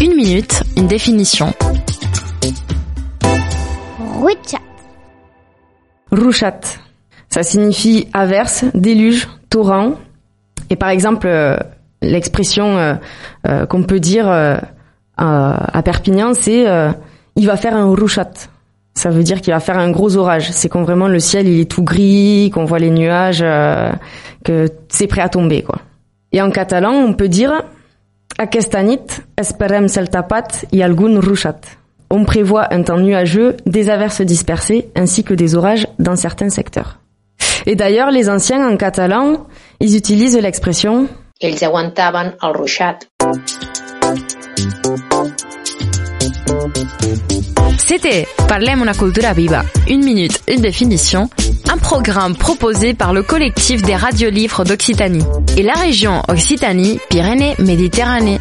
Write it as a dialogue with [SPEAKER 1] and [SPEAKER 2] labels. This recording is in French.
[SPEAKER 1] Une minute, une définition.
[SPEAKER 2] Ruchat.
[SPEAKER 3] Ruchat. Ça signifie averse, déluge, torrent. Et par exemple, euh, l'expression euh, euh, qu'on peut dire à Perpignan, c'est il va faire un ruchat. Ça veut dire qu'il va faire un gros orage. C'est quand vraiment le ciel il est tout gris, qu'on voit les nuages, que c'est prêt à tomber quoi. Et en catalan, on peut dire Aquesta nit esperem cel tapat i algun ruchat. On prévoit un temps nuageux, des averses dispersées ainsi que des orages dans certains secteurs. Et d'ailleurs, les anciens en catalan, ils utilisent l'expression
[SPEAKER 4] ruixat.
[SPEAKER 1] C'était Parlem una cultura viva, une minute, une définition, un programme proposé par le collectif des radiolivres d'Occitanie. Et la région Occitanie-Pyrénées-Méditerranée.